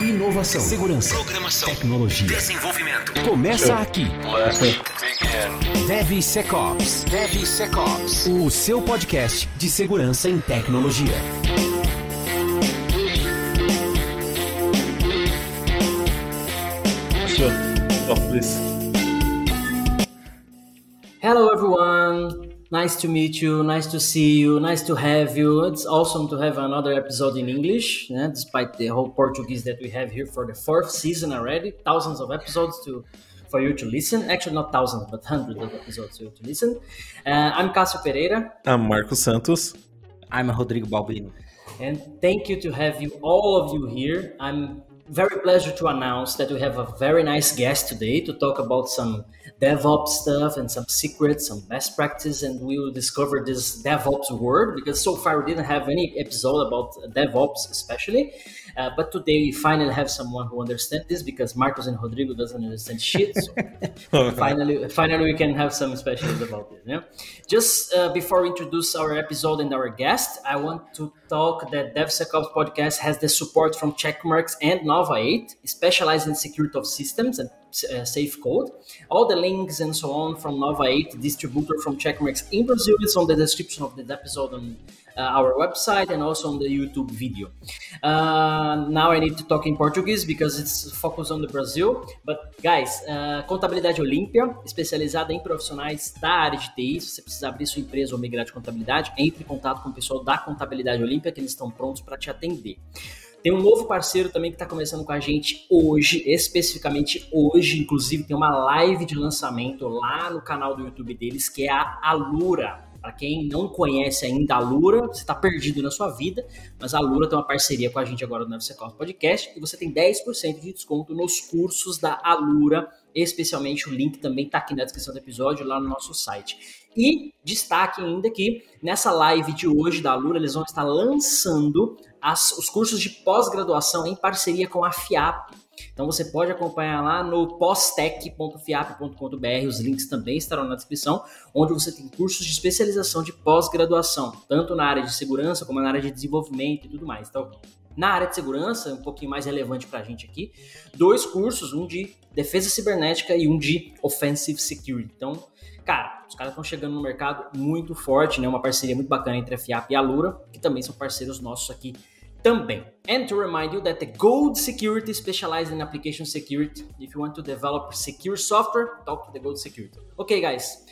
Inovação, segurança, Programação. tecnologia. Desenvolvimento. Começa aqui. DevSecOps. DevSecOps. O seu podcast de segurança em tecnologia. Sure. Oh, please. Hello, everyone. Nice to meet you. Nice to see you. Nice to have you. It's awesome to have another episode in English, yeah, despite the whole Portuguese that we have here for the fourth season already. Thousands of episodes to for you to listen. Actually, not thousands, but hundreds of episodes to, to listen. Uh, I'm Cássio Pereira, I'm Marcos Santos. I'm Rodrigo Balbino. and thank you to have you all of you here. I'm very pleasure to announce that we have a very nice guest today to talk about some DevOps stuff and some secrets, some best practice, and we will discover this DevOps word because so far we didn't have any episode about DevOps, especially. Uh, but today we finally have someone who understands this because Marcos and Rodrigo doesn't understand shit. So finally, finally we can have some specials about it. Yeah. Just uh, before we introduce our episode and our guest, I want to talk that DevSecOps podcast has the support from Checkmarx and Nova 8, specialized in security of systems and uh, safe code. All the links and so on from Nova 8, distributor from Checkmarks in Brazil, is on the description of this episode on uh, our website and also on the YouTube video. Uh, now I need to talk in Portuguese because it's focused on the Brazil. But guys, uh, Contabilidade Olímpia, especializada em profissionais da área de TI. Se você precisar abrir sua empresa ou migrar de contabilidade, entre em contato com o pessoal da Contabilidade Olímpia, que eles estão prontos para te atender. Tem um novo parceiro também que está começando com a gente hoje, especificamente hoje, inclusive tem uma live de lançamento lá no canal do YouTube deles, que é a Alura. Para quem não conhece ainda a Lura, você está perdido na sua vida, mas a Lura tem uma parceria com a gente agora no NFCCOS Podcast e você tem 10% de desconto nos cursos da Alura, especialmente o link também está aqui na descrição do episódio, lá no nosso site. E destaque ainda que nessa live de hoje da Alura, eles vão estar lançando as- os cursos de pós-graduação em parceria com a FIAP. Então você pode acompanhar lá no postec.fiap.com.br, os links também estarão na descrição, onde você tem cursos de especialização de pós-graduação, tanto na área de segurança como na área de desenvolvimento e tudo mais. Então, na área de segurança, um pouquinho mais relevante para a gente aqui, dois cursos, um de defesa cibernética e um de offensive security. Então, cara, os caras estão chegando no mercado muito forte, né? Uma parceria muito bacana entre a FIAP e a Lura, que também são parceiros nossos aqui também. And to remind you that the Gold Security specializes in application security. If you want to develop secure software, talk to the Gold Security. Okay, guys,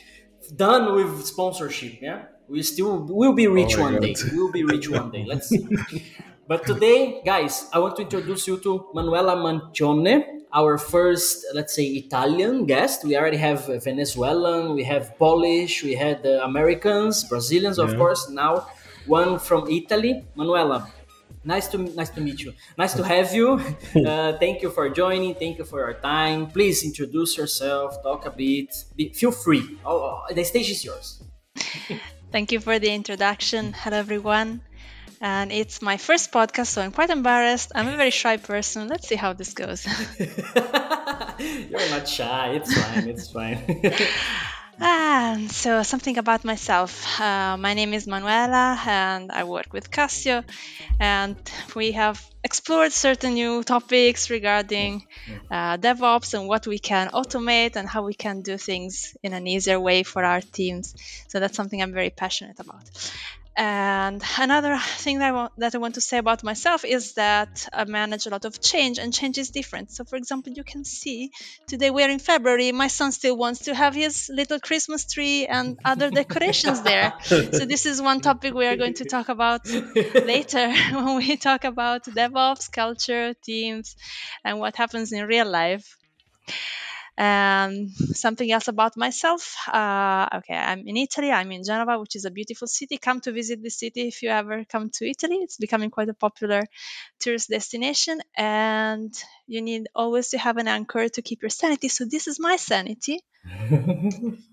done with sponsorship. Yeah, we still will be rich Oh one day. God. We'll be rich one day. Let's see. But today, guys, I want to introduce you to Manuela Mancione, our first, let's say, Italian guest. We already have uh, Venezuelan, we have Polish, we had uh, Americans, Brazilians, of course. Now, one from Italy. Manuela, nice to nice to meet you. Nice to have you. Uh, thank you for joining. Thank you for your time. Please introduce yourself. Talk a bit. Be, feel free. Oh, oh, the stage is yours. Thank you for the introduction. Hello, everyone. And it's my first podcast, so I'm quite embarrassed. I'm a very shy person. Let's see how this goes. You're not shy. It's fine. It's fine. ah, so something about myself. Uh, my name is Manuela, and I work with Cássio. And we have explored certain new topics regarding uh, DevOps and what we can automate and how we can do things in an easier way for our teams. So that's something I'm very passionate about. And another thing that I, want, that I want to say about myself is that I manage a lot of change, and change is different. So, for example, you can see today we're in February. My son still wants to have his little Christmas tree and other decorations there. So, this is one topic we are going to talk about later when we talk about DevOps, culture, teams, and what happens in real life. And something else about myself. Uh, okay, I'm in Italy. I'm in Genova, which is a beautiful city. Come to visit the city if you ever come to Italy. It's becoming quite a popular tourist destination, and you need always to have an anchor to keep your sanity. So this is my sanity.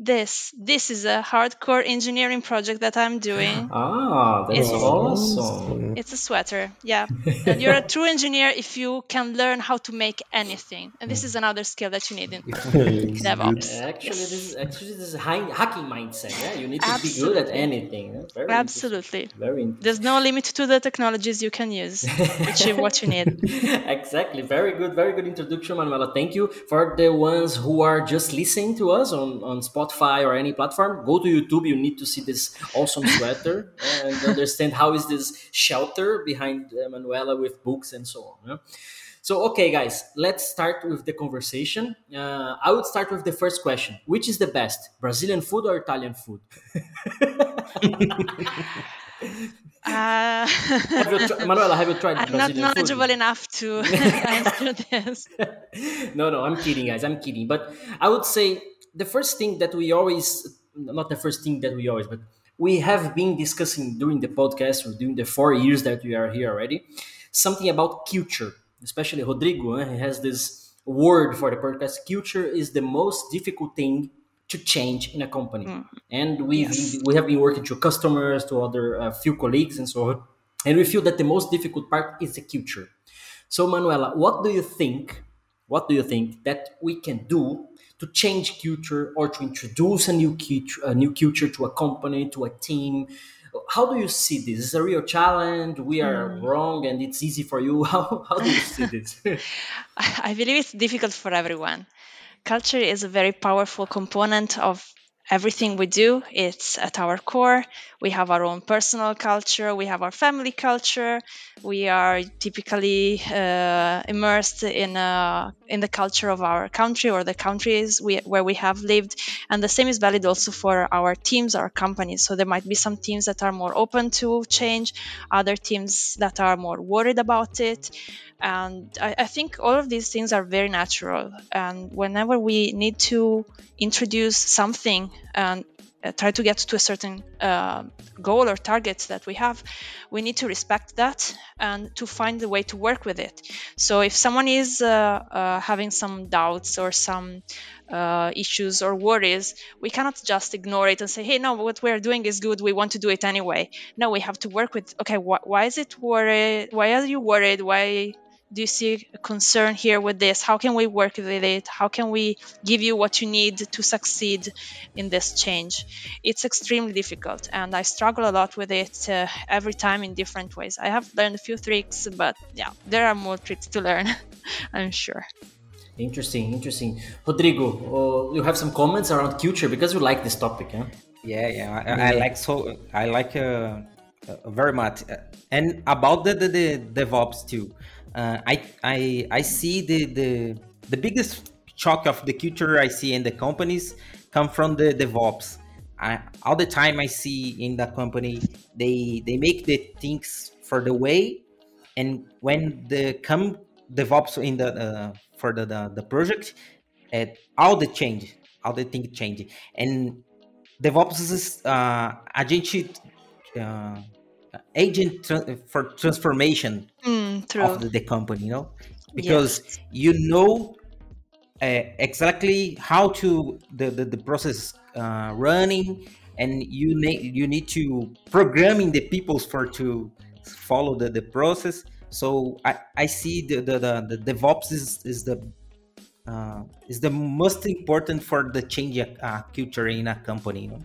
This this is a hardcore engineering project that I'm doing. Ah, that's It's- awesome. It's a sweater, yeah. And you're a true engineer if you can learn how to make anything. And this is another skill that you need in DevOps. Actually, Yes. this is actually this is high, hacking mindset. Yeah, you need to be good at anything. Very Absolutely. interesting. Very interesting. There's no limit to the technologies you can use, achieve what you need. exactly. Very good. Very good introduction, Manuela. Thank you for the ones who are just listening to us on, on Spotify or any platform. Go to YouTube. You need to see this awesome sweater and understand how is this shelter behind Manuela with books and so on. yeah? So, okay, guys, let's start with the conversation. Uh, I would start with the first question: Which is the best, Brazilian food or Italian food? Uh, Have you tr- Manuela, have you tried I'm not knowledgeable food? enough to answer this. no, no, I'm kidding, guys. I'm kidding. But I would say the first thing that we always, not the first thing that we always, but we have been discussing during the podcast or during the four years that we are here already, something about culture, especially Rodrigo. eh, He has this word for the podcast. Culture is the most difficult thing to change in a company. And we we have been working to customers, to other uh, few colleagues, and so on. And we feel that the most difficult part is the culture. So, Manuela, what do you think? What do you think that we can do to change culture or to introduce a new culture, a new culture to a company, to a team? How do you see this? Is a real challenge? We are mm. wrong, and it's easy for you. How how do you see this? I believe it's difficult for everyone. Culture is a very powerful component of everything we do. It's at our core. We have our own personal culture, we have our family culture. We are typically uh, immersed in uh, in the culture of our country or the countries we, where we have lived. And the same is valid also for our teams, our companies. So there might be some teams that are more open to change, other teams that are more worried about it and I, I think all of these things are very natural and whenever we need to introduce something and uh, try to get to a certain uh, goal or target that we have we need to respect that and to find a way to work with it. So if someone is uh, uh, having some doubts or some uh, issues or worries we cannot just ignore it and say hey no what we're doing is good we want to do it anyway. No we have to work with okay wh- why is it worried why are you worried? Why do you see a concern here with this? How can we work with it? How can we give you what you need to succeed in this change? It's extremely difficult and i struggle a lot with it uh, every time in different ways. I have learned a few tricks but yeah there are more tricks to learn i'm sure. Interesting, interesting. Rodrigo, uh, you have some comments around culture because you like this topic, huh? Yeah, yeah, I, I like so I like uh, uh, very much, Uh, and about the the, the DevOps too. Uh, I I I see the the the biggest shock of the culture I see in the companies come from the DevOps. I, all the time I see in the company they they make the things for the way, and when the come DevOps in the uh, for the, the the project, uh, all the change, all the thing change, and DevOps is uh, agent uh, agent tra- for transformation mm, of the, company, you know, because you know uh, exactly how to the the, the process uh, running, and you need you need to programming the peoples for to follow the, the process. So I, I see the the, the, the DevOps is, is the uh, is the most important for the change uh, culture in a company. You know?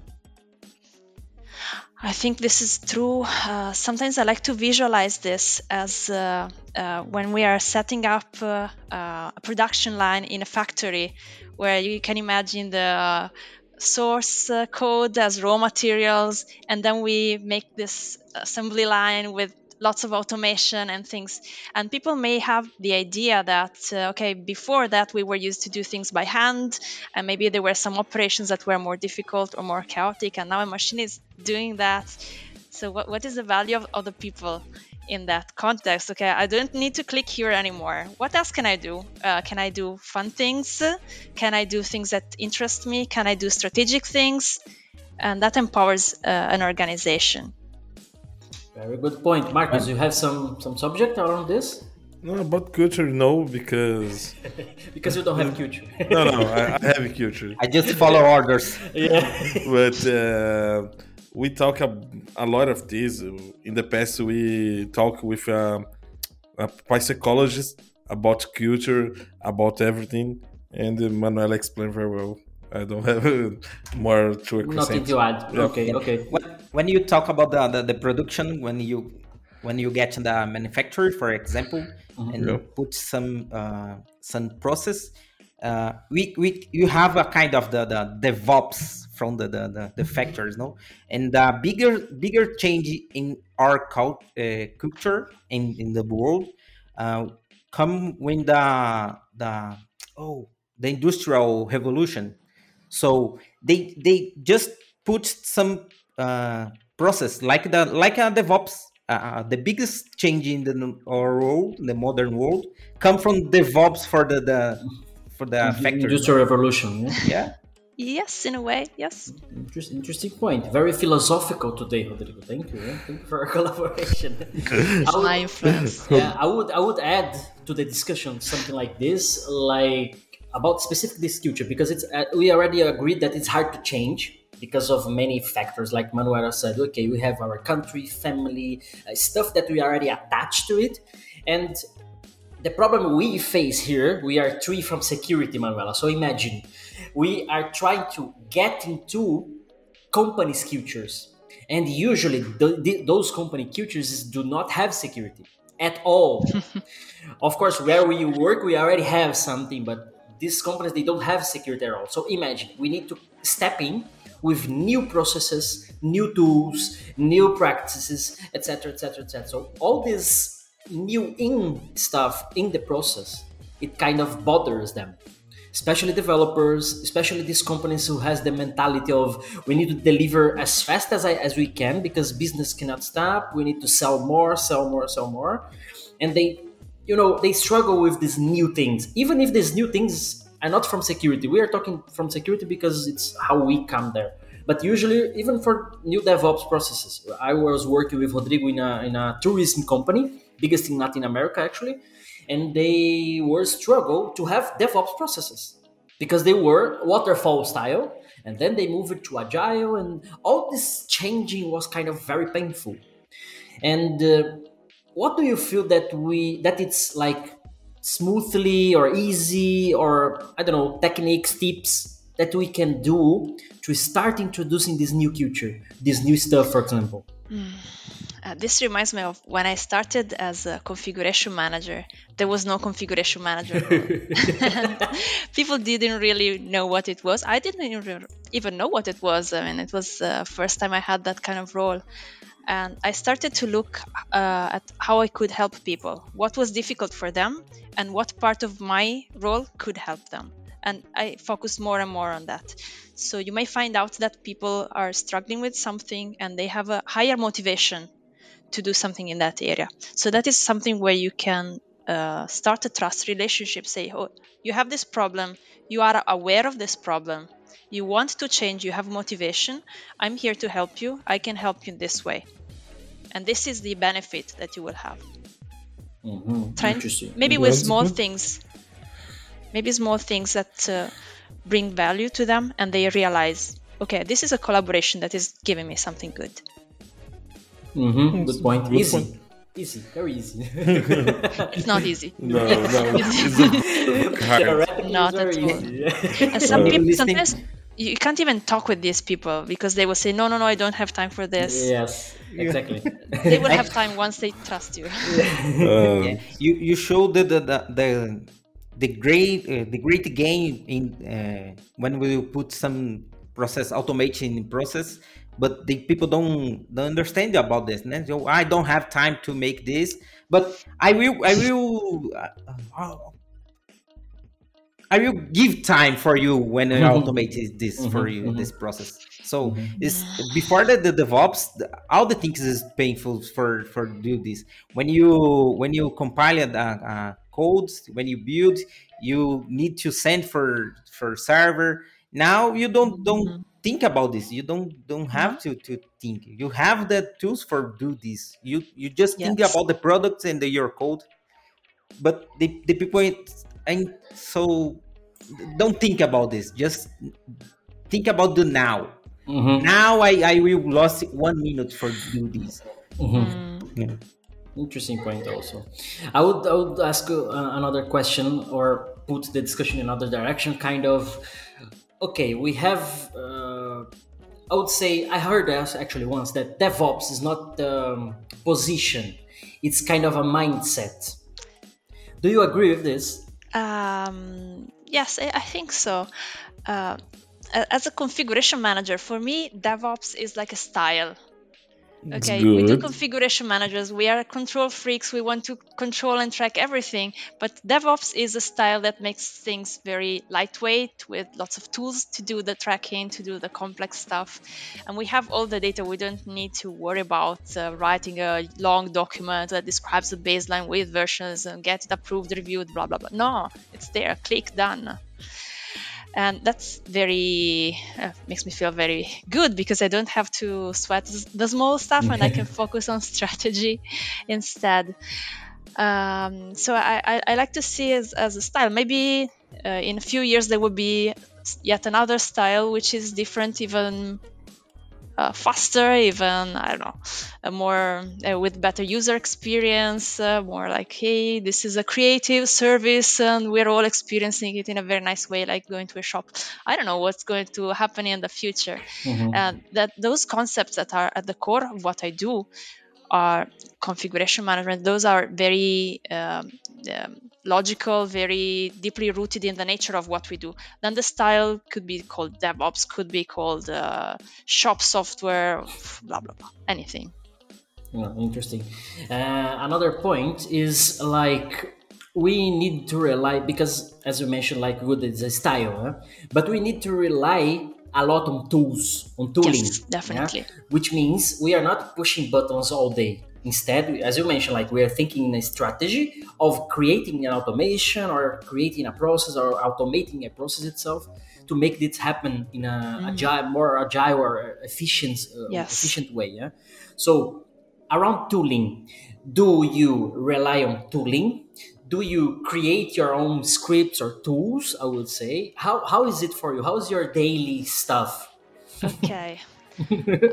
I think this is true. Uh, sometimes I like to visualize this as uh, uh, when we are setting up uh, uh, a production line in a factory, where you can imagine the source uh, code as raw materials, and then we make this assembly line with lots of automation and things. And people may have the idea that, uh, okay, before that we were used to do things by hand, and maybe there were some operations that were more difficult or more chaotic, and now a machine is doing that. So, what, what is the value of other people in that context? Okay, I don't need to click here anymore. What else can I do? Uh, can I do fun things? Can I do things that interest me? Can I do strategic things? And that empowers uh, an organization. Very good point, Marcus. You have some some subject around this? No, about culture, no, because because you don't have culture. no, no, I, I have culture. I just follow orders. yeah, but uh, we talk a, a, lot of this. In the past, we talk with a, a psychologist about culture, about everything, and Manuel explained very well. I don't have more to accentuate. Nothing to add. Yeah. Okay, okay. When, when you talk about the, the, the, production, when you when you get the manufacturer, for example, mm-hmm. and yeah. put some uh, some process, uh, we, we you have a kind of the, the DevOps from the, the, the, the factories, no? And the bigger bigger change in our cult, uh, culture in, in the world uh, come when the the oh the industrial revolution so they they just put some uh, process like the like a DevOps. Uh, uh, the biggest change in the our world, the modern world, come from DevOps for the, the for the factory. Industrial revolution. Yeah? yeah. Yes, in a way, yes. Interesting, interesting point. Very philosophical today, Rodrigo. Thank you. Yeah? Thank you for our collaboration. would, My influence. Yeah, I would I would add to the discussion something like this, like about specifically this future because it's uh, we already agreed that it's hard to change because of many factors like manuela said okay we have our country family uh, stuff that we already attached to it. And the problem we face here we are three from security manuela so imagine. We are trying to get into companies cultures and usually the, the, those company cultures do not have security at all. Of course where we work we already have something but these companies they don't have security at all. So imagine we need to step in with new processes, new tools, new practices, etc., etc., etc. So all this new in stuff in the process, it kind of bothers them especially developers, especially these companies who has the mentality of we need to deliver as fast as I, as we can because business cannot stop. We need to sell more, sell more, sell more, and they you know they struggle with these new things. Even if these new things are not from security we are talking from security because it's how we come there. But usually even for new devops processes i was working with rodrigo in a, in a tourism company biggest in latin america actually and they were struggle to have devops processes because they were waterfall style and then they moved to agile and all this changing was kind of very painful. And uh, what do you feel that we that it's like smoothly or easy or i don't know techniques tips that we can do to start introducing this new culture this new stuff for example? Mm. uh, this reminds me of when i started as a configuration manager. There was no configuration manager. People didn't really know what it was. I didn't even know what it was. I mean it was the uh, first time i had that kind of role and I started to look uh, at how I could help people, what was difficult for them, and what part of my role could help them. And I focused more and more on that. So you may find out that people are struggling with something and they have a higher motivation to do something in that area. So that is something where you can uh, start a trust relationship. Say, oh, you have this problem, you are aware of this problem, you want to change, you have motivation, I'm here to help you. I can help you in this way. And this is the benefit that you will have. Mm-hmm. Try, maybe with small things, maybe small things that uh, bring value to them and they realize, okay, this is a collaboration that is giving me something good. Mm-hmm. Good point. Good easy. Point. Easy, very easy. it's not easy. No, no, it's not at all. and some people, sometimes you can't even talk with these people because they will say no no no i don't have time for this yes exactly they will have time once they trust you um, yeah. you you show the the the, the great uh, the great gain in uh, when we put some process automation in process but the people don't, don't understand about this so i don't have time to make this but i will i will uh, I will give time for you when I mm-hmm. automate this mm-hmm, for you mm-hmm. this process. So it's before the, the DevOps, the, all the things is painful for for do this. When you when you compile a, a codes, when you build, you need to send for for server. Now you don't don't. Think about this. You don't don't have to to think. You have the tools for do this. You you just yes. think about the products and the, your code. But the the people and so don't think about this just think about the now mm-hmm. now I, I will lost one minute for do this mm-hmm. yeah. interesting point also i would i would ask uh, another question or put the discussion in another direction kind of okay we have uh, i would say i heard actually once that devops is not the um, position it's kind of a mindset do you agree with this um, yes, I, I think so. Uh, as a configuration manager, for me, DevOps is like a style. Okay, we do configuration managers. We are control freaks. We want to control and track everything. But DevOps is a style that makes things very lightweight with lots of tools to do the tracking, to do the complex stuff. And we have all the data. We don't need to worry about uh, writing a long document that describes the baseline with versions and get it approved, reviewed, blah, blah, blah. No, it's there. Click done and that's very uh, makes me feel very good because I don't have to sweat the small stuff and I can focus on strategy instead. Um, so I, I, I, like to see as, as a style. Maybe uh, in a few years there will be yet another style which is different, even uh, faster, even I don't know, more uh, with better user experience, uh, more like hey, this is a creative service, and we're all experiencing it in a very nice way, like going to a shop. I don't know what's going to happen in the future, mm-hmm. and that those concepts that are at the core of what I do are configuration management. Those are very um, um, logical, very deeply rooted in the nature of what we do. Then the style could be called DevOps, could be called uh, shop software, blah blah blah, anything. Oh, interesting. Uh, another point is like we need to rely because, as you mentioned, like good is a style, huh? but we need to rely a lot on tools, on tooling. Yes, definitely. Yeah? Which means we are not pushing buttons all day. Instead, as you mentioned, like we are thinking in a strategy of creating an automation or creating a process or automating a process itself to make this happen in a mm. agile, more agile or efficient, uh, yes. efficient way. Yeah. So around tooling, do you rely on tooling? Do you create your own scripts or tools i would say? How, how is it for you? How's your daily stuff? Okay.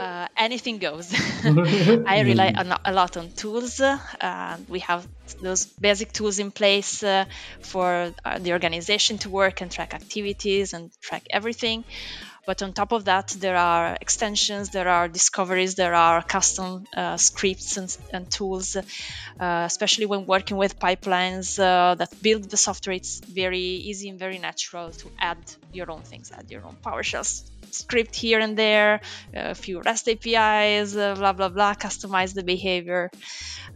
Uh, anything goes. I rely a lot on tools. Uh, we have those basic tools in place uh, for uh, the organization to work and track activities and track everything but on top of that, there are extensions, there are discoveries, there are custom uh, scripts and, and tools, uh, especially when working with pipelines uh, that build the software. It's very easy and very natural to add your own things, add your own PowerShell script here and there, a few REST APIs, uh, blah blah blah, customize the behavior.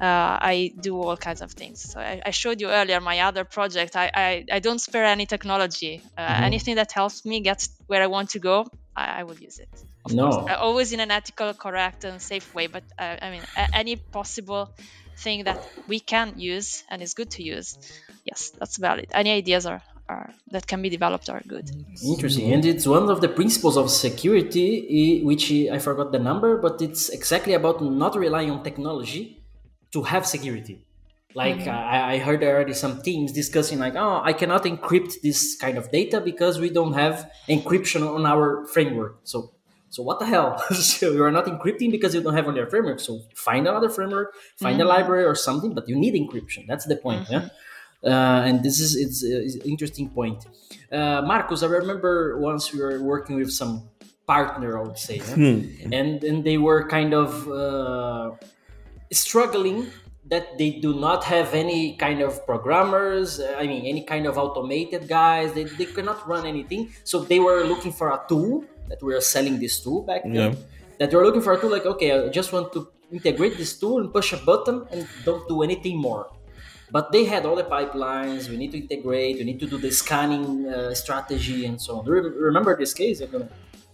Uh, I do all kinds of things. So I, I, showed you earlier my other project. I, I, I don't spare any technology. Uh, mm-hmm. Anything that helps me get where I want to go, I, I will use it. Of no. course, uh, always in an ethical, correct, and safe way. But uh, I mean, any possible thing that we can use and is good to use, yes, that's valid. Any ideas are are that can be developed are good. Interesting, and it's one of the principles of security, which I forgot the number, but it's exactly about not relying on technology to have security. Like mm-hmm. I, I, heard already some teams discussing like, oh, I cannot encrypt this kind of data because we don't have encryption on our framework. So, so what the hell? so you are not encrypting because you don't have on your framework. So find another framework, find mm-hmm. a library or something, but you need encryption. That's the point. Mm-hmm. Yeah uh, and this is it's, it's an interesting point. Uh, Marcus, I remember once we were working with some partner, I would say, Hmm. and and they were kind of uh, struggling that they do not have any kind of programmers uh, i mean any kind of automated guys. They, they cannot run anything. So they were looking for a tool that we were selling this tool back then. Yeah. that they were looking for a tool like okay i just want to integrate this tool and push a button and don't do anything more. But they had all the pipelines. We need to integrate. We need to do the scanning uh, strategy and so on. Do you remember this case.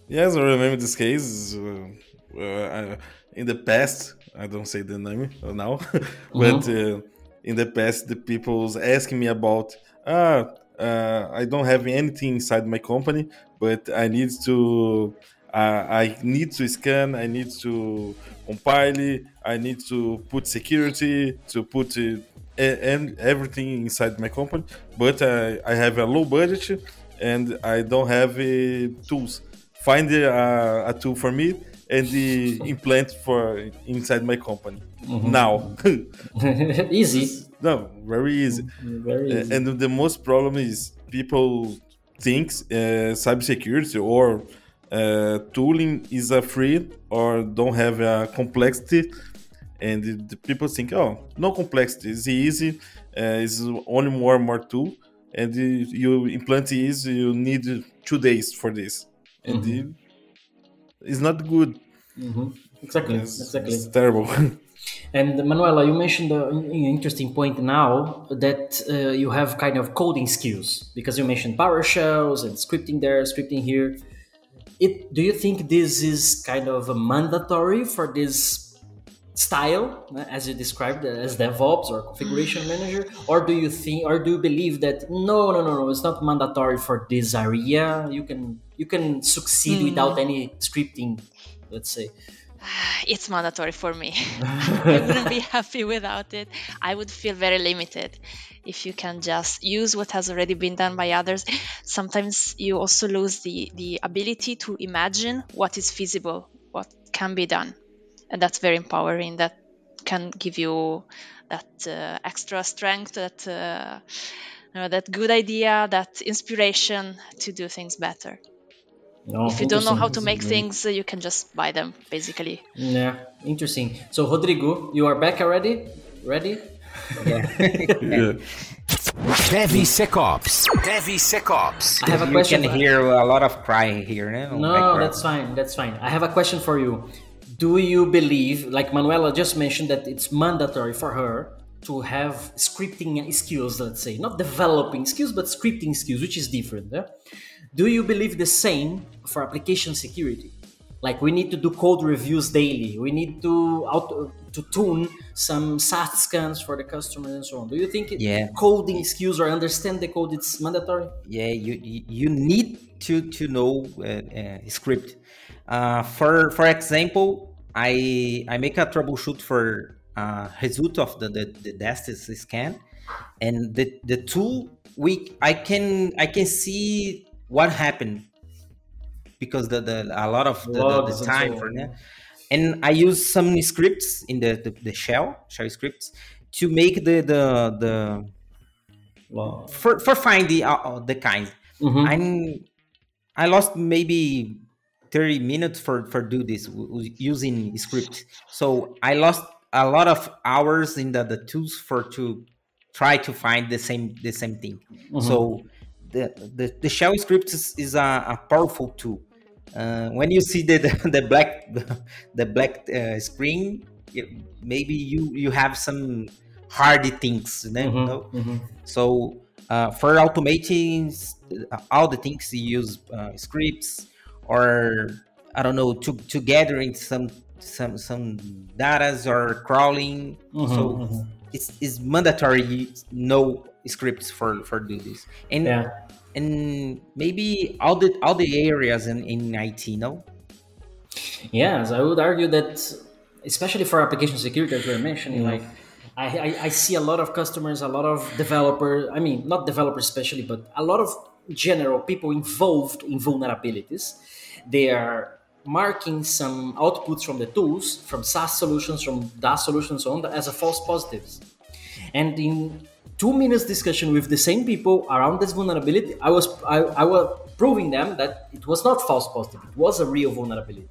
Yes, I remember this case. Uh, uh, in the past, I don't say the name now, but uh, in the past, the people's asking me about, ah, uh, I don't have anything inside my company, but I need to, uh, I need to scan, I need to compile, I need to put security, to put uh, and everything inside my company, but I, I have a low budget and I don't have uh, tools. Find a, a tool for me and the implant for inside my company. Now. Easy. No very easy. Very easy. and the most problem is people thinks uh, cybersecurity or uh, tooling is a free or don't have a complexity. And the, the people think oh no complexity. It's easy. Uh, it's only more and more tool. And the, you implant is you need two days for this. And the, it's not good Mhm. exactly it's, exactly it's terrible And Manuela, you mentioned an interesting point now that uh, you have kind of coding skills because you mentioned PowerShells and scripting there, scripting here. It, do you think this is kind of a mandatory for this style, as you described as DevOps or configuration manager, or do you think, or do you believe that no, no, no, no, it's not mandatory for this area? You can you can succeed hmm. without any scripting, let's say. it's mandatory for me. I wouldn't be happy without it. I would feel very limited if you can just use what has already been done by others. Sometimes you also lose the, the ability to imagine what is feasible, what can be done. And that's very empowering. That can give you that uh, extra strength, that, uh, you know, that good idea, that inspiration to do things better. No, if you don't know how to make things, uh, you can just buy them, basically. Yeah, interesting. So, Rodrigo, you are back already? Ready? yeah. DevSecOps. DevSecOps. I have a you question. can hear a lot of crying here. No, No, that's fine. That's fine. I have a question for you. Do you believe, like Manuela just mentioned, that it's mandatory for her to have scripting skills, let's say, not developing skills, but scripting skills, which is different. Yeah? Do you believe the same for application security? Like we need to do code reviews daily. We need to auto, to tune some SAST scans for the customers and so on. Do you think Yeah. coding skills or understand the code it's mandatory? yeah you you you need to to know uh, uh, script uh, for for example i i make a troubleshoot for uh, result of the the, the Destis scan. And the the tool we i can i can see what happened. Because the, the a lot of the, the, the time for that. And i use some scripts in the, the the shell shell scripts to make the the the Wow. for for find the uh, the kind. Mhm. i'm i lost maybe 30 minutes for for do this using script. So i lost a lot of hours in the, the tools for to try to find the same the same thing. So the, the the shell script is, is a, a powerful tool. Uh, when you see the the, the black the, black uh, screen you- maybe you you have some hardy things you know? Mhm. So uh, for automating uh, all the things you use uh, scripts or I don't know to to gathering some some some datas or crawling. Mm-hmm, so mm-hmm. it's, it's mandatory no scripts for for do this and Yeah. and maybe all the all the areas in in IT. No. Yes, I would argue that, especially for application security, as we were mentioning, mm-hmm. like I, I, I see a lot of customers, a lot of developers. I mean, not developers especially, but a lot of general people involved in vulnerabilities. They are marking some outputs from the tools, from SAST solutions, from DAST solutions, so on, as a false positives. And in two minutes discussion with the same people around this vulnerability, I was I, I was proving them that it was not false positive. It was a real vulnerability,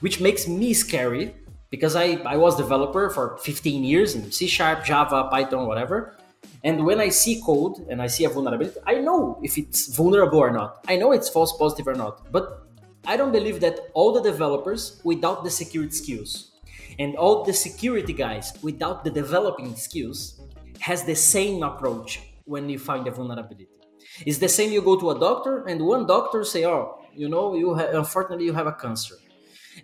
which makes me scary because I, I was developer for 15 years in C Sharp, Java, Python, whatever. And when I see code and I see a vulnerability, I know if it's vulnerable or not. I know it's false positive or not. But I don't believe that all the developers without the security skills and all the security guys without the developing skills has the same approach when you find a vulnerability. It's the same you go to a doctor and one doctor say, "Oh, you know, you ha- unfortunately you have a cancer."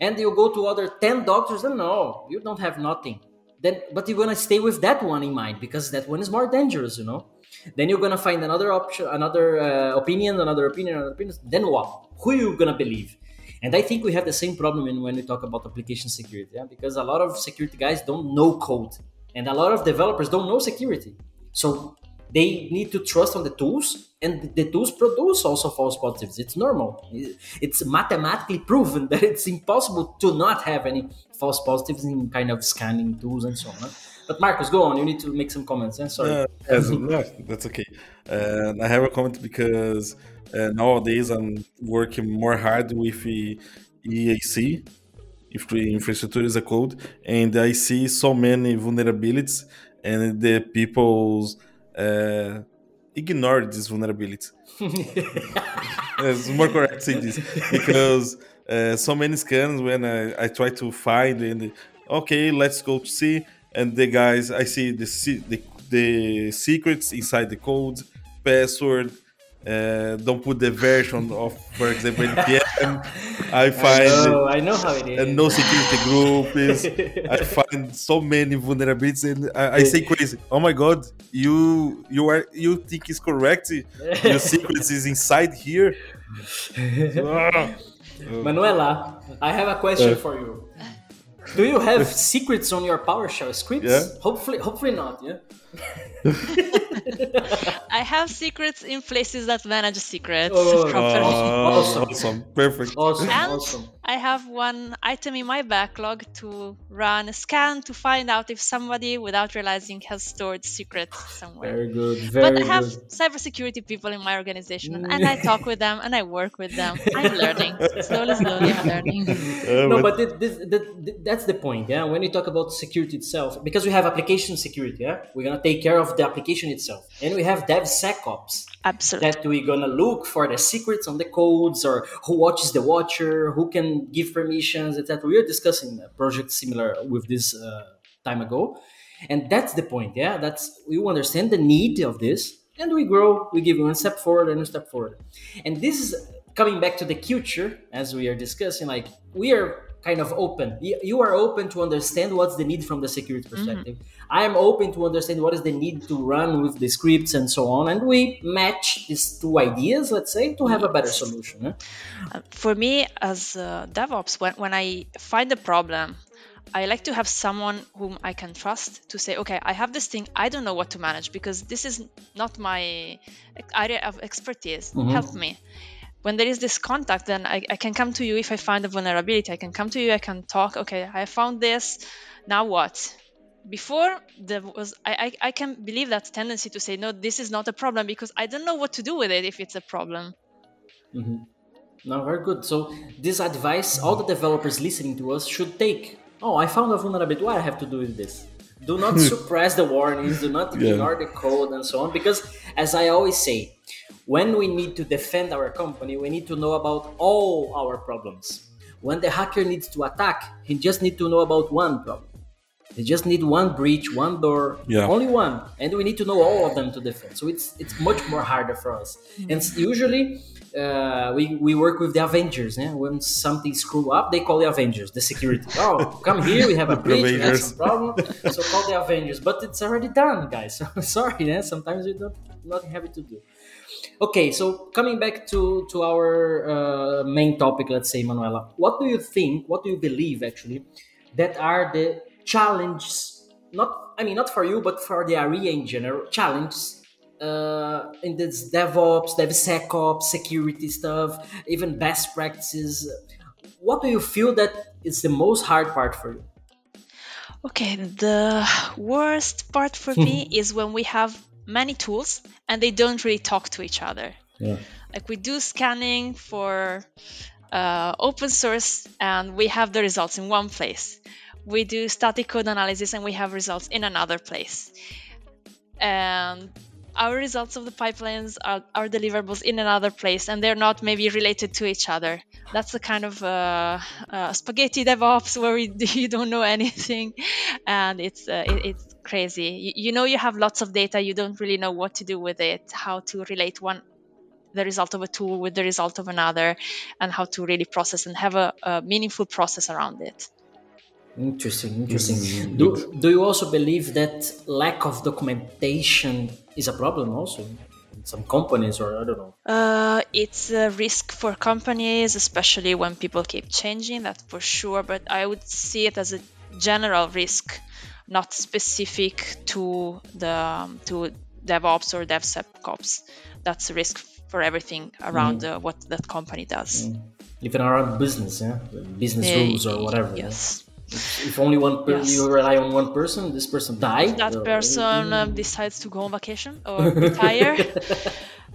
And you go to other 10 doctors and no, you don't have nothing. Then but you're going to stay with that one in mind because that one is more dangerous, you know. Then you're going to find another option, another uh, opinion, another opinion, another opinion. Then what? Who you to believe? And I think we have the same problem when we talk about application security, yeah? because a lot of security guys don't know code, and a lot of developers don't know security. So they need to trust on the tools, and the tools produce also false positives. It's normal. It's mathematically proven that it's impossible to not have any false positives in kind of scanning tools and so on. But Marcus, go on. You need to make some comments. Eh? Sorry. Uh, that's okay. Uh, I have a comment because uh, nowadays I'm working more hard with EAC, if the infrastructure as a code, and I see so many vulnerabilities, and the people's uh, ignore these vulnerabilities. it's more correct to say this because uh, so many scans when I, I try to find and okay, let's go to see and the guys I see the the, the secrets inside the code, password, uh, don't put the version of, for example, NPM. I find I know, I know how it is. And no security group is. I find so many vulnerabilities, and I, I, say crazy. Oh my god, you you are you think is correct? Your secrets is inside here. Manuela, I have a question uh, for you. Do you have secrets on your PowerShell scripts? Yeah. Hopefully, hopefully not. Yeah. I have secrets in places that manage secrets oh, properly. awesome. awesome. Perfect. Awesome. And awesome. I have one item in my backlog to run a scan to find out if somebody, without realizing, has stored secrets somewhere. Very good. Very but I have good. cybersecurity people in my organization, and I talk with them and I work with them. I'm learning slowly, slowly. I'm learning. Uh, no, but this, this, this, that's the point. Yeah, when you talk about security itself, because we have application security. Yeah, we're gonna take care of the application itself, and we have DevSecOps. Absolutely. That we're gonna look for the secrets on the codes, or who watches the watcher, who can give permissions, etc. We are discussing a project similar with this uh, time ago, and that's the point. Yeah, that's we understand the need of this, and we grow. We give one step forward and a step forward, and this is coming back to the culture as we are discussing. Like we are kind of open. You are open to understand what's the need from the security mm-hmm. perspective. Mm-hmm. I am open to understand what is the need to run with the scripts and so on. And we match these two ideas, let's say, to have a better solution. Uh, for me, as DevOps, when, when I find a problem, I like to have someone whom I can trust to say, okay, I have this thing, I don't know what to manage because this is not my area of expertise. Mm-hmm. Help me when there is this contact, then I, I can come to you if I find a vulnerability. I can come to you, I can talk, okay, I found this, now what? Before there was I, I, I can believe that tendency to say, no, this is not a problem because I don't know what to do with it if it's a problem. Mm-hmm. No, very good. So this advice all the developers listening to us should take. Oh, I found a vulnerability. What I have to do with this? Do not suppress the warnings. Do not ignore yeah. the code and so on. Because as I always say, when we need to defend our company, we need to know about all our problems. When the hacker needs to attack, he just needs to know about one problem. They just need one breach, one door, yeah. only one, and we need to know all of them to defend. So it's it's much more harder for us. Hmm. And usually, uh, we we work with the Avengers. Yeah? When something screw up, they call the Avengers, the security. Oh, come here, we have a breach, we have some problem, so call the Avengers. But it's already done, guys. Sorry, yeah? sometimes we don't nothing have to do. Okay, so coming back to to our uh, main topic, let's say, Manuela, what do you think? What do you believe actually that are the challenges? Not, I mean, not for you, but for the area in general. Challenges uh, in this DevOps, DevSecOps, security stuff, even best practices. What do you feel that is the most hard part for you? Okay, the worst part for me is when we have many tools and they don't really talk to each other. Yeah. Like we do scanning for uh, open source and we have the results in one place. We do static code analysis and we have results in another place. And our results of the pipelines are our deliverables in another place and they're not maybe related to each other. That's the kind of uh, uh, spaghetti DevOps where we, you don't know anything and it's, uh, it, it's crazy. You, you know, you have lots of data, you don't really know what to do with it, how to relate one the result of a tool with the result of another and how to really process and have a, a meaningful process around it interesting interesting do, do you also believe that lack of documentation is a problem also in some companies or i don't know uh, it's a risk for companies especially when people keep changing that's for sure but i would see it as a general risk not specific to the um, to devops or devsecops that's a risk for everything around mm. uh, what that company does. Mm. Even around business, yeah, business uh, rules or whatever. Yes. Yeah? If only one per- yes. you rely on one person, this person dies. That or... person um, decides to go on vacation or retire.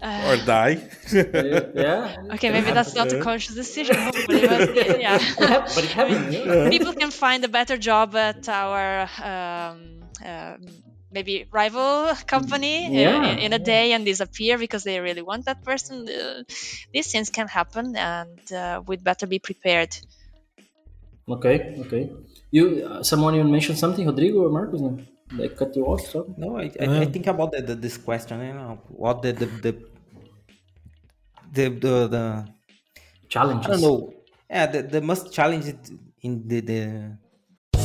Uh, or die. yeah. Okay, maybe that's not a conscious decision, hopefully, but yeah. but it happens. Yeah. People can find a better job at our um, um, maybe rival company uh, yeah. in, in, a day and disappear because they really want that person. Uh, these things can happen, and uh, we'd better be prepared. Okay, okay. You, uh, someone even mentioned something, Rodrigo or Marcos? No? They cut you off. So? No, I, I, I think about the, the, this question. You know, what the the the the, the, the challenges. I don't know. Yeah, the, the most challenge in the the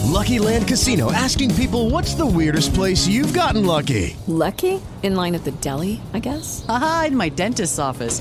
Lucky Land Casino asking people what's the weirdest place you've gotten lucky? Lucky? In line at the deli, I guess? Aha, in my dentist's office.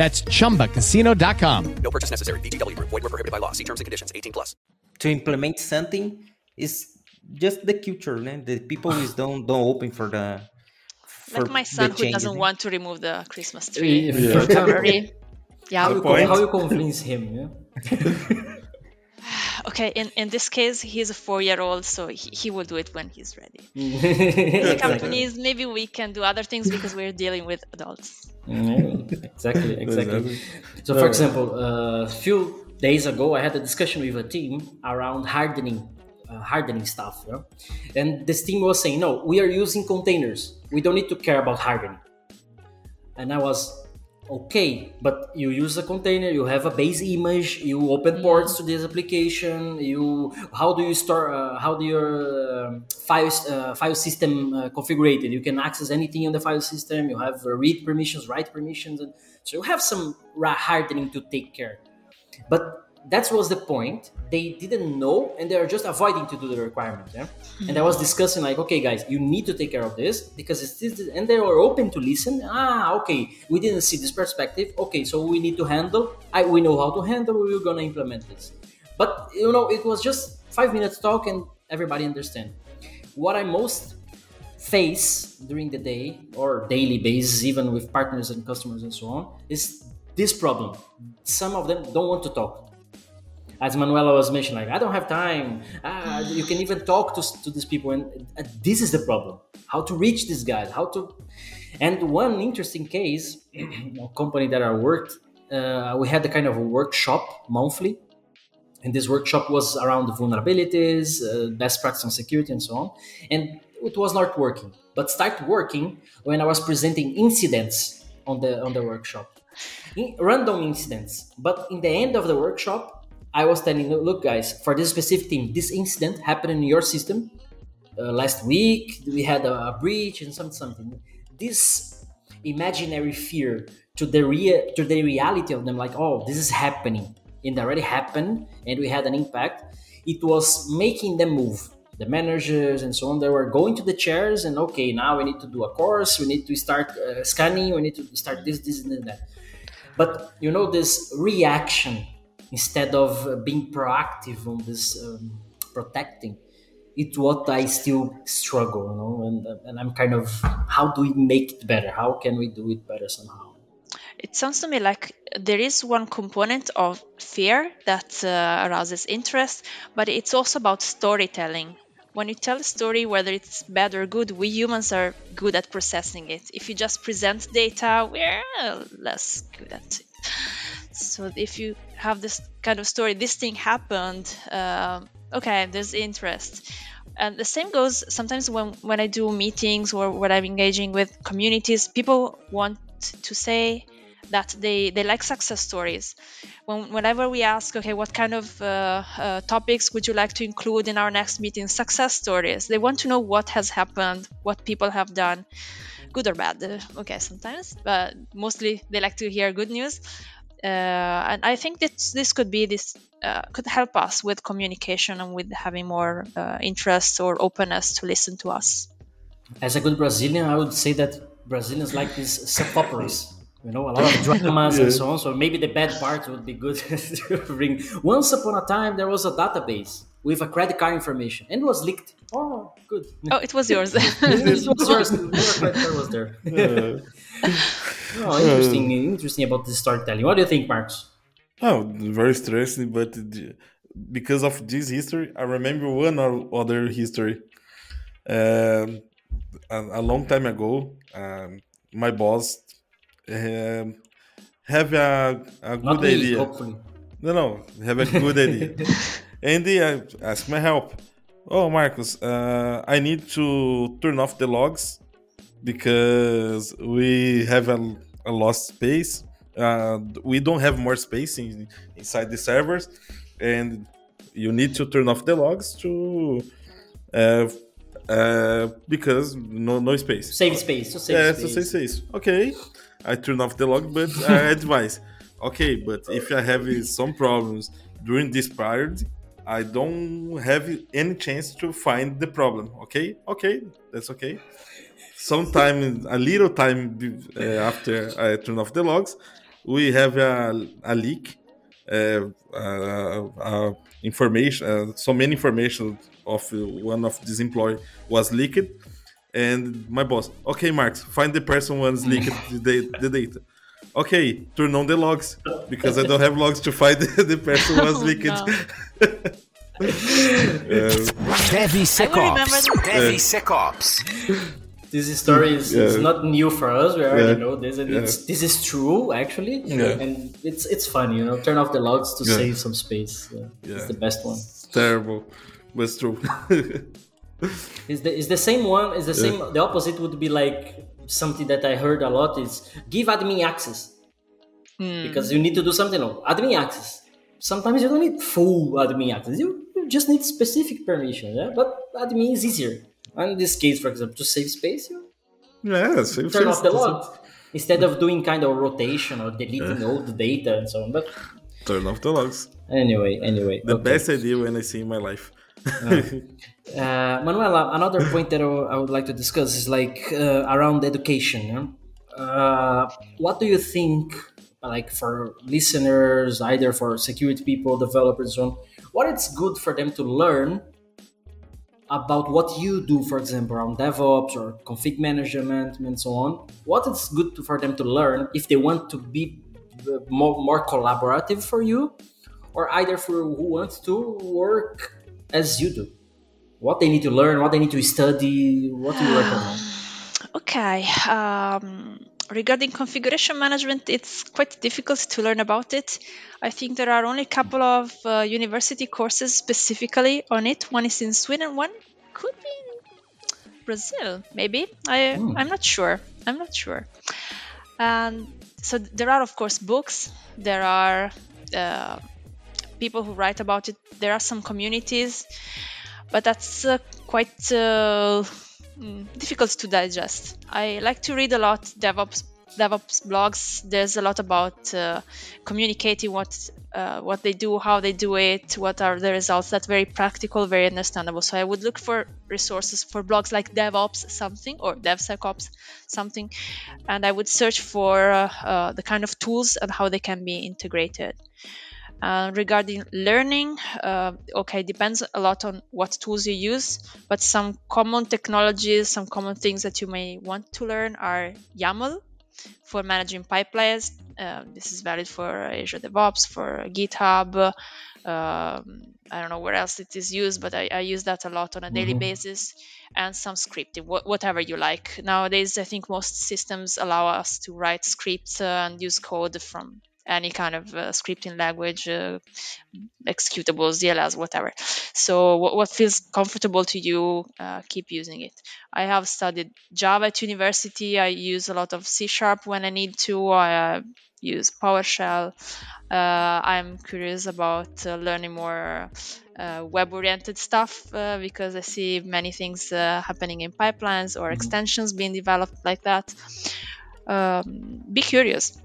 That's chumbacasino.com. No purchase necessary. VGW Group. Void were prohibited by law. See terms and conditions. 18 plus. To implement something is just the culture. né? The people is don't don't open for the. For like my son who doesn't want to remove the Christmas tree. Yeah. Temporary. Yeah. How you, how you convince him? Yeah. Okay, in, in this case, he's a four year old, so he, he will do it when he's ready. Exactly. companies, maybe we can do other things because we're dealing with adults. Yeah, exactly, exactly. Exactly. So, for example, a few days ago, I had a discussion with a team around hardening, uh, hardening stuff, yeah? and this team was saying, "No, we are using containers. We don't need to care about hardening." And I was, okay, but you use a container, you have a base image, you open ports to this application. You, how do you store? Uh, how do your um file uh, file system uh, configured? You can access anything on the file system. You have uh, read permissions, write permissions, and so you have some hardening to take care. But that was the point. They didn't know, and they are just avoiding to do the requirement. Yeah? And I was discussing like, okay, guys, you need to take care of this because it's this, and they were open to listen. Ah, okay, we didn't see this perspective. Okay, so we need to handle. I we know how to handle. We're gonna implement this. But you know, it was just five minutes talk, and everybody understand. What I most face during the day or daily basis, even with partners and customers and so on, is this problem. Some of them don't want to talk as Manuela was mentioning, like I don't have time. Ah, you can even talk to, to these people, and uh, this is the problem: how to reach these guys, how to. And one interesting case, a company that I worked, uh, we had a kind of a workshop monthly, and this workshop was around vulnerabilities, uh, best practice on security, and so on. And it was not working, but started working when I was presenting incidents on the on the workshop, In- random incidents. But in the end of the workshop, I was telling, look, guys, for this specific thing, this incident happened in your system. uh, last week we had a, a breach and something something this imaginary fear to the real to the reality of them like oh this is happening it already happened and we had an impact it was making them move the managers and so on they were going to the chairs and okay now we need to do a course we need to start uh, scanning we need to start this this and that but you know this reaction instead of being proactive on this um, protecting it's what i still struggle you know and, and i'm kind of how do we make it better how can we do it better somehow it sounds to me like there is one component of fear that uh, arouses interest, but it's also about storytelling. When you tell a story, whether it's bad or good, we humans are good at processing it. If you just present data, we're less good at it. So if you have this kind of story, this thing happened, uh, okay, there's interest. And the same goes sometimes when, when I do meetings or when I'm engaging with communities, people want to say, that they, they like success stories. When, whenever we ask, okay, what kind of uh, uh, topics would you like to include in our next meeting? Success stories. They want to know what has happened, what people have done, good or bad. Uh, okay, sometimes, but mostly they like to hear good news. Uh, and I think that this could be this uh, could help us with communication and with having more uh, interest or openness to listen to us. As a good Brazilian, I would say that Brazilians like these soap operas you know, a lot of dramas yeah. and so on. So maybe the bad part would be good to bring. Once upon a time, there was a database with a credit card information and it was leaked. Oh, good. Oh, it was yours. it was yours. Your credit card was there. oh, interesting. Interesting about the storytelling. What do you think, Marcos? Oh, very stressing, but because of this history, I remember one or other history. Um, a, a long time ago, um, my boss um, have a, a good me, idea. Hopefully. No, no, have a good idea. and they uh, ask my help. Oh, Marcos, uh, I need to turn off the logs because we have a, a lost space. Uh, we don't have more space in, inside the servers, and you need to turn off the logs to uh, uh, because no no space. Save space. Save yeah, space. to save space. Okay. I turn off the log, but I advise. Okay, but if I have some problems during this period, I don't have any chance to find the problem. Okay, okay, that's okay. Sometime, a little time uh, after I turn off the logs, we have a, a leak, uh, uh, uh information, uh, so many information of one of this employee was leaked and my boss, okay, Marcos, find the person who has leaked the, the data. Okay, turn on the logs because I don't have logs to find the, the person who has oh, leaked. No. DevSecOps. DevSecOps. This story is, yeah. is, not new for us. We already yeah. know this, and yeah. it's, this is true actually. And it's it's fun, you know. Turn off the logs to save some space. Yeah. It's the best one. It's terrible, but it's true. is the is the same one is the same the opposite would be like something that i heard a lot is give admin access mm. because you need to do something on admin access sometimes you don't need full admin access you, you just need specific permission yeah but admin is easier and in this case for example to save space you yeah save turn off the log instead of doing kind of rotation or deleting yeah. the data and so on but turn off the logs anyway anyway the okay. best idea when i see in my life uh, Manuela, another point that I would like to discuss is like uh, around education. Uh, what do you think, like for listeners, either for security people, developers, so on, what it's good for them to learn about what you do, for example, around DevOps or config management and so on? What is good to, for them to learn if they want to be uh, more, more collaborative for you, or either for who wants to work as you do? What they need to learn, what they need to study, what do you recommend? okay. Um, regarding configuration management, it's quite difficult to learn about it. I think there are only a couple of uh, university courses specifically on it. One is in Sweden, one could be in Brazil, maybe. I, mm. I'm not sure. I'm not sure. And so there are, of course, books. There are uh, people who write about it. There are some communities, but that's uh, quite uh, mm, difficult to digest. I like to read a lot DevOps DevOps blogs. There's a lot about uh, communicating what uh, what they do, how they do it, what are the results. That's very practical, very understandable. So I would look for resources for blogs like DevOps something or DevSecOps something, and I would search for uh, uh the kind of tools and how they can be integrated. Uh, regarding learning, uh, okay, depends a lot on what tools you use, but some common technologies, some common things that you may want to learn are YAML for managing pipelines. Uh, this is valid for Azure DevOps, for GitHub. Um, I don't know where else it is used, but I, I use that a lot on a daily mm-hmm. basis. And some scripting, wh- whatever you like. Nowadays, I think most systems allow us to write scripts uh, and use code from any kind of uh, scripting language, uh, executables, DLLs, whatever. So what, what feels comfortable to you, uh, keep using it. I have studied Java at university. I use a lot of C Sharp when I need to. I uh, use PowerShell. Uh, I'm curious about uh, learning more web-oriented stuff because I see many things happening in pipelines or mm-hmm. extensions being developed like that. Um, be curious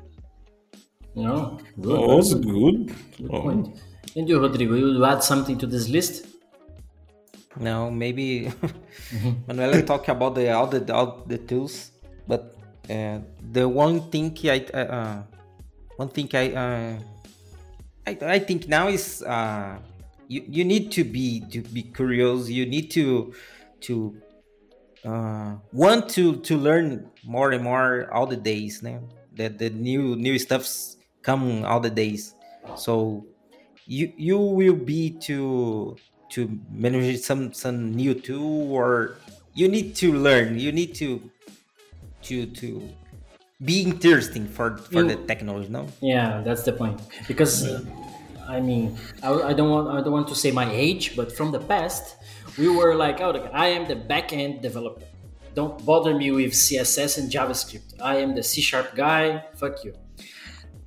no, good. Oh, that's good. good oh. point. And you, Rodrigo, you add something to this list? No, maybe mm-hmm. Manuela talk about the all the all the tools, but uh, the one thing I uh, uh, one thing I, uh, I I think now is uh, you you need to be to be curious. You need to to uh, want to to learn more and more all the days now that the new new stuffs come all the days. So you you will be to to manage some some new tool or you need to learn. You need to to to be interesting for for you, the technology no? Yeah that's the point. Because uh, i mean I, I don't want i don't want to say my age but from the past we were like oh i am the back-end developer. Don't bother me with css and javascript. I am the c sharp guy. Fuck you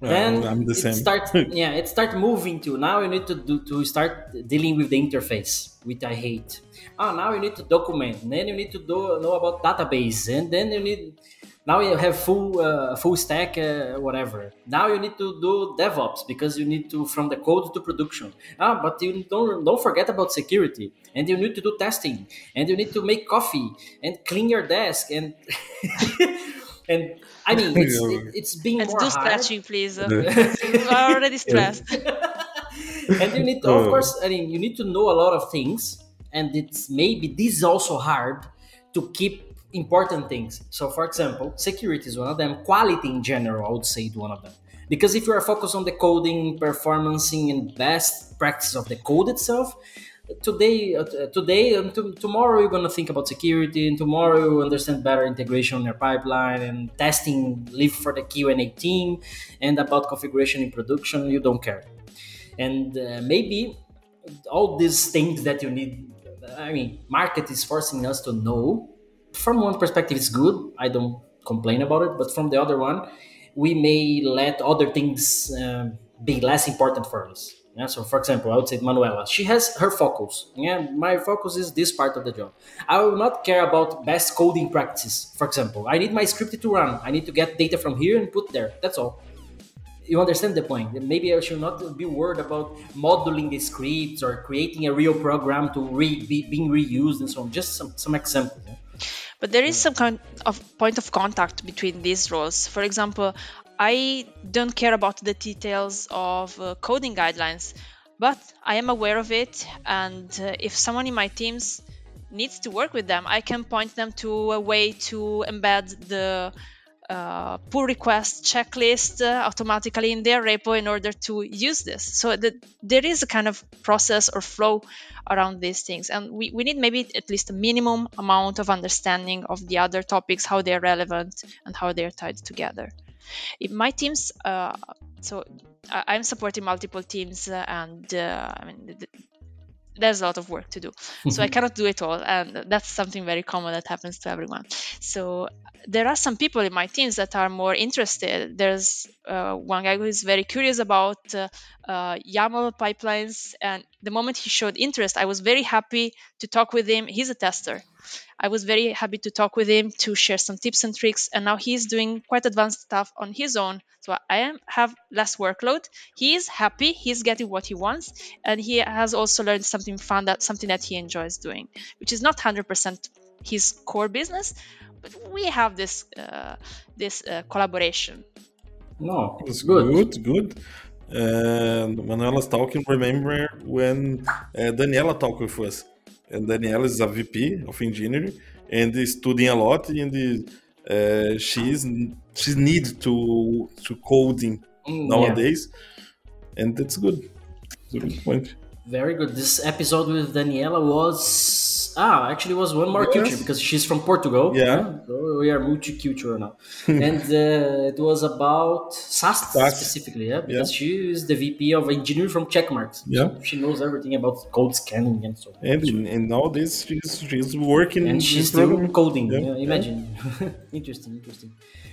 then I'm the same. Start, yeah, it start moving to now you need to do to start dealing with the interface, which I hate. Oh, now you need to document, and then you need to do know about database, and then you need now you have full uh, full stack uh, whatever. Now you need to do DevOps because you need to from the code to production. Ah, but you don't don't forget about security, and you need to do testing, and you need to make coffee and clean your desk and. and I mean, it's, it, it's being and more do hard. stretching, please. I'm already stressed. and you need to, of oh. course, I mean, you need to know a lot of things, and it's maybe this is also hard to keep important things. So, for example, security is one of them. Quality in general, I would say, is one of them. Because if you are focused on the coding, performancing, and best practice of the code itself, today uh, today and to, tomorrow you're going to think about security and tomorrow you understand better integration in your pipeline and testing live for the q&a team and about configuration in production you don't care. And uh, maybe all these things that you need i mean market is forcing us to know from one perspective it's good i don't complain about it but from the other one we may let other things uh, be less important for us yeah, so for example, I would say Manuela, she has her focus. Yeah, my focus is this part of the job. I will not care about best coding practices. For example, I need my script to run. I need to get data from here and put there. That's all. You understand the point? Maybe I should not be worried about modeling the scripts or creating a real program to re- be being reused and so on. Just some some examples. Yeah? But there is mm. some kind of point of contact between these roles. For example, I don't care about the details of uh, coding guidelines, but I am aware of it. And uh, if someone in my teams needs to work with them, I can point them to a way to embed the uh, pull request checklist uh, automatically in their repo in order to use this. So that there is a kind of process or flow around these things. And we, we need maybe at least a minimum amount of understanding of the other topics, how they're relevant and how they're tied together. In my teams, uh, so I'm supporting multiple teams, uh, and uh, I mean, there's a lot of work to do. So i cannot do it all and that's something very common that happens to everyone. So there are some people in my teams that are more interested. There's uh, one guy who is very curious about uh, uh, yaml pipelines and the moment he showed interest i was very happy to talk with him. He's a tester I was very happy to talk with him to share some tips and tricks. And now he's doing quite advanced stuff on his own. So I am, have less workload. He is happy. He's getting what he wants, and he has also learned something fun that something that he enjoys doing, which is not 100% his core business, but we have this uh, this uh, collaboration. No, it's good. Good. good. And Manuela's talking. Remember when uh, Daniela talked with us? And Daniela is a VP of engineering and is studying a lot and uh, she's she's need to to coding mm, nowadays yeah. and that's good. That's a good point. Very good. This episode with Daniela was ah actually was one more yes. culture because she's from Portugal. Yeah, so we are multicultural now, and uh, it was about SAST, specifically. Yeah, because yeah. she is the VP of engineering from Checkmarx. Yeah, so she knows everything about code scanning and so. on. And and nowadays she's she's working and she's still coding. Yeah. Yeah, imagine, interesting, interesting,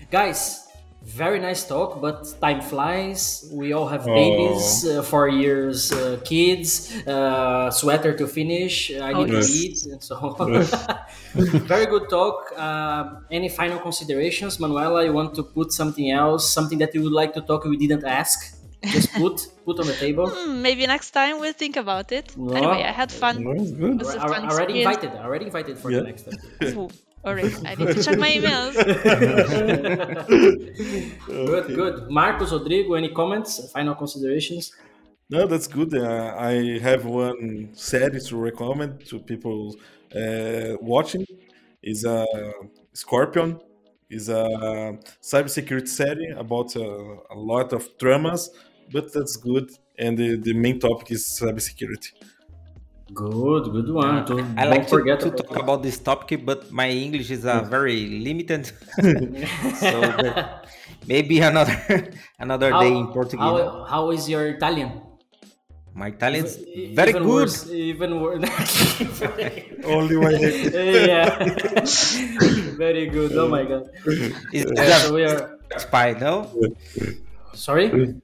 guys very nice talk, but time flies. We all have babies, uh, four years uh, kids, uh, sweater to finish. I need oh, to eat, and so on. very good talk. Uh, any final considerations, Manuela? You want to put something else, something that you would like to talk we didn't ask? Just put put on the table. Mm, maybe next time we'll think about it. Anyway, I had fun. It was fun already invited. Already invited for yeah. the next episode. Alright, I need to check my emails. good, good. Marcos, Rodrigo, any comments? Final considerations? No, that's good. Uh, I have one series to recommend to people uh, watching. is a Scorpion. is a cybersecurity series about uh, a lot of dramas, but that's good. And the, the main topic is cybersecurity. Good, good one. To, I like to, to talk about this topic, but my English is uh, very limited. so maybe another another how, day in Portuguese. How, how is your Italian? My Italian is very even good. Worse, even worse. Only my yeah. very good. Oh my god. Is uh, so we are spy, no? Sorry?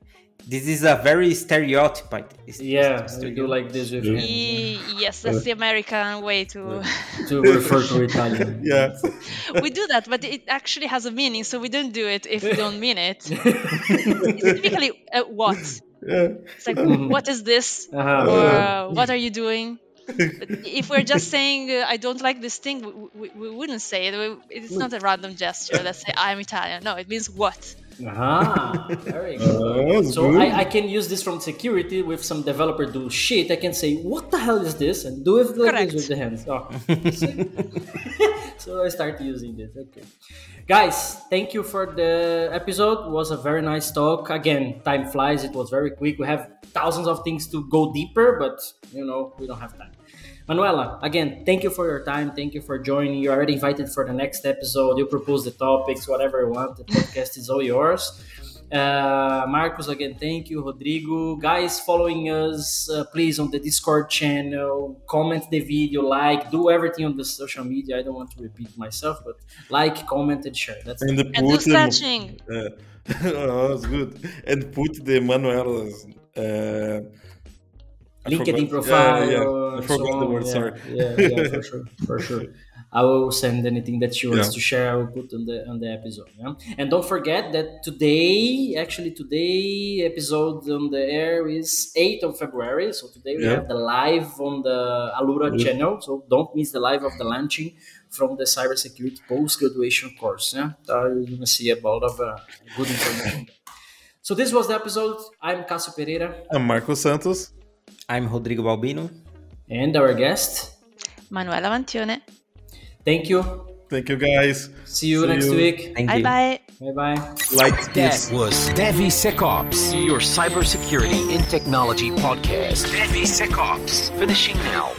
This is a very stereotyped. Yeah, we do like this with Yes, that's the American way to to refer to Italian. yeah, we do that, but it actually has a meaning, so we don't do it if we don't mean it. it's typically uh, what. Yeah. It's like, what is this? Uh-huh. Or uh, what are you doing? But if we're just saying uh, I don't like this thing, we, we, we wouldn't say it. It's not a random gesture. Let's say I'm Italian. No, it means what. Ah, very good. Uh, so good. I, I, can use this from security with some developer do shit. I can say, "What the hell is this?" and do it like this with the hands. Oh. so I start using this. Okay, guys, thank you for the episode. It was a very nice talk. Again, time flies. It was very quick. We have thousands of things to go deeper, but you know we don't have time. Manuela, again, thank you for your time. Thank you for joining. You're already invited for the next episode. You propose the topics, whatever you want. The podcast is all yours. Uh, Marcos, again, thank you. Rodrigo, guys, following us, uh, please on the Discord channel, comment the video, like, do everything on the social media. I don't want to repeat myself, but like, comment, and share. That's and, it. and do searching. Uh, oh, that's good. And put the Manuela's. Uh, LinkedIn profile. Yeah, yeah. I forgot so the word. Yeah, sorry. Yeah, yeah, for sure, for sure. I will send anything that she wants yeah. to share. I will put on the on the episode. Yeah? And don't forget that today, actually today episode on the air is 8th of February. So today we yeah. have the live on the Alura yeah. channel. So don't miss the live of the launching from the cybersecurity post graduation course. Yeah, you're gonna see a lot of uh, good information. so this was the episode. I'm Cássio Pereira. I'm Marco Santos. I'm Rodrigo Balbino. And our guest, Manuela Mantione. Thank you. Thank you, guys. See you See next you. week. Thank bye you. bye. Bye bye. Like this was DevSecOps, your cybersecurity in technology podcast. DevSecOps, finishing now.